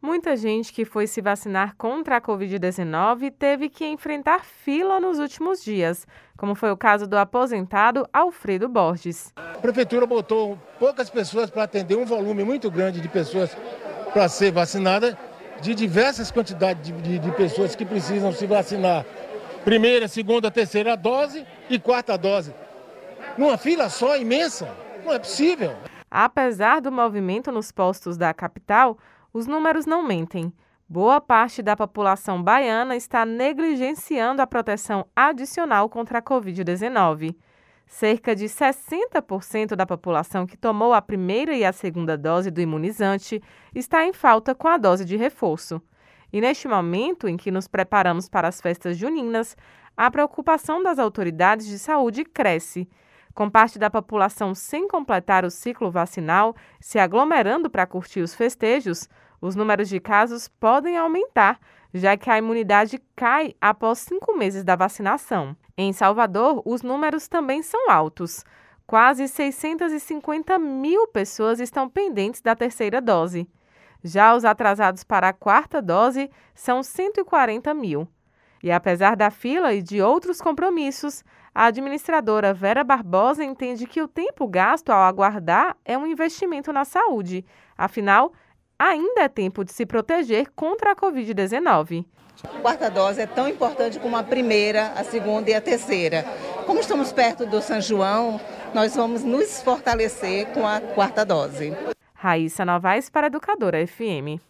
Muita gente que foi se vacinar contra a Covid-19 teve que enfrentar fila nos últimos dias, como foi o caso do aposentado Alfredo Borges. A prefeitura botou poucas pessoas para atender um volume muito grande de pessoas para ser vacinada, de diversas quantidades de, de, de pessoas que precisam se vacinar. Primeira, segunda, terceira dose e quarta dose. Numa fila só imensa, não é possível. Apesar do movimento nos postos da capital, os números não mentem. Boa parte da população baiana está negligenciando a proteção adicional contra a Covid-19. Cerca de 60% da população que tomou a primeira e a segunda dose do imunizante está em falta com a dose de reforço. E neste momento em que nos preparamos para as festas juninas, a preocupação das autoridades de saúde cresce com parte da população sem completar o ciclo vacinal se aglomerando para curtir os festejos, os números de casos podem aumentar, já que a imunidade cai após cinco meses da vacinação. Em Salvador, os números também são altos. Quase 650 mil pessoas estão pendentes da terceira dose. Já os atrasados para a quarta dose são 140 mil. E apesar da fila e de outros compromissos, a administradora Vera Barbosa entende que o tempo gasto ao aguardar é um investimento na saúde. Afinal, ainda é tempo de se proteger contra a Covid-19. A quarta dose é tão importante como a primeira, a segunda e a terceira. Como estamos perto do São João, nós vamos nos fortalecer com a quarta dose. Raíssa Novaes para Educadora FM.